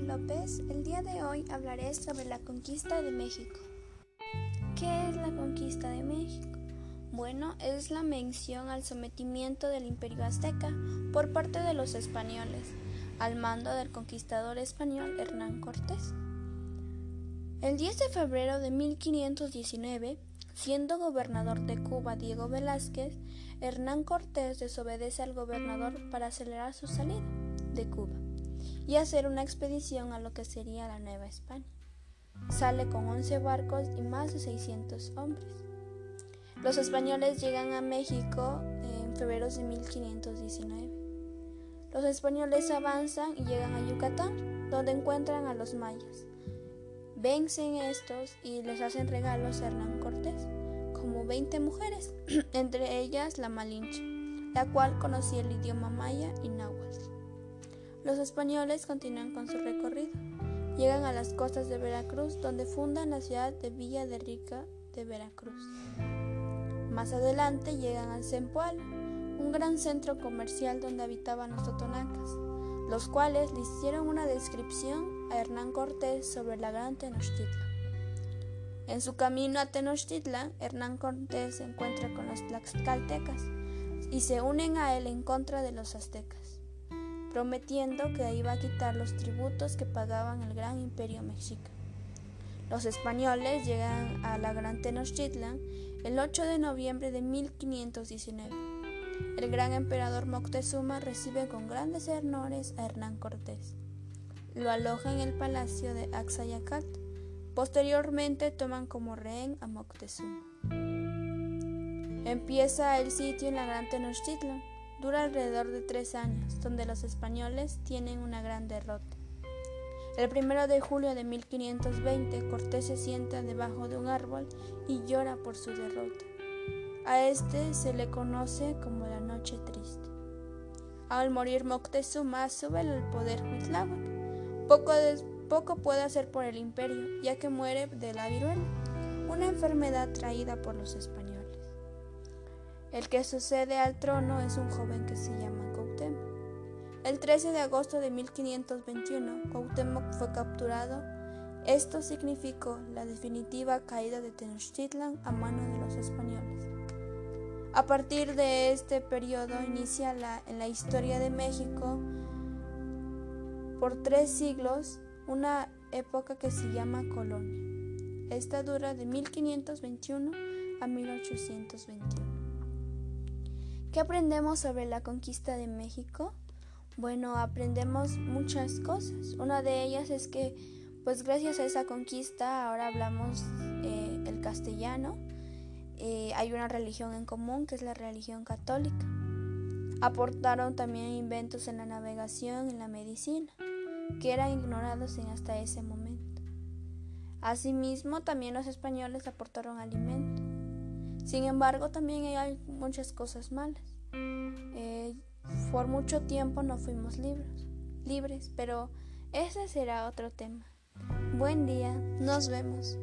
López. El día de hoy hablaré sobre la conquista de México. ¿Qué es la conquista de México? Bueno, es la mención al sometimiento del imperio azteca por parte de los españoles al mando del conquistador español Hernán Cortés. El 10 de febrero de 1519, siendo gobernador de Cuba Diego Velázquez, Hernán Cortés desobedece al gobernador para acelerar su salida de Cuba y hacer una expedición a lo que sería la Nueva España. Sale con 11 barcos y más de 600 hombres. Los españoles llegan a México en febrero de 1519. Los españoles avanzan y llegan a Yucatán, donde encuentran a los mayas. Vencen estos y les hacen regalos a Hernán Cortés, como 20 mujeres, entre ellas la Malinche, la cual conocía el idioma maya y náhuatl. Los españoles continúan con su recorrido. Llegan a las costas de Veracruz, donde fundan la ciudad de Villa de Rica de Veracruz. Más adelante llegan a Zempoal, un gran centro comercial donde habitaban los totonacas, los cuales le hicieron una descripción a Hernán Cortés sobre la gran Tenochtitlan. En su camino a Tenochtitlan, Hernán Cortés se encuentra con los tlaxcaltecas y se unen a él en contra de los aztecas prometiendo que iba a quitar los tributos que pagaban el gran imperio mexica. Los españoles llegan a la Gran Tenochtitlan el 8 de noviembre de 1519. El gran emperador Moctezuma recibe con grandes honores a Hernán Cortés. Lo aloja en el palacio de Axayacat. Posteriormente toman como rehén a Moctezuma. Empieza el sitio en la Gran Tenochtitlan dura alrededor de tres años, donde los españoles tienen una gran derrota. El primero de julio de 1520, Cortés se sienta debajo de un árbol y llora por su derrota. A este se le conoce como la Noche Triste. Al morir Moctezuma sube el poder Huitláhuac. Poco, poco puede hacer por el imperio, ya que muere de la viruela, una enfermedad traída por los españoles. El que sucede al trono es un joven que se llama Cuauhtémoc. El 13 de agosto de 1521, Cuauhtémoc fue capturado. Esto significó la definitiva caída de Tenochtitlan a mano de los españoles. A partir de este periodo inicia la, en la historia de México por tres siglos una época que se llama colonia. Esta dura de 1521 a 1821. ¿Qué aprendemos sobre la conquista de México? Bueno, aprendemos muchas cosas. Una de ellas es que, pues gracias a esa conquista, ahora hablamos eh, el castellano. Eh, hay una religión en común, que es la religión católica. Aportaron también inventos en la navegación en la medicina, que eran ignorados en hasta ese momento. Asimismo, también los españoles aportaron alimentos. Sin embargo, también hay muchas cosas malas. Eh, por mucho tiempo no fuimos libres, libres, pero ese será otro tema. Buen día, nos vemos.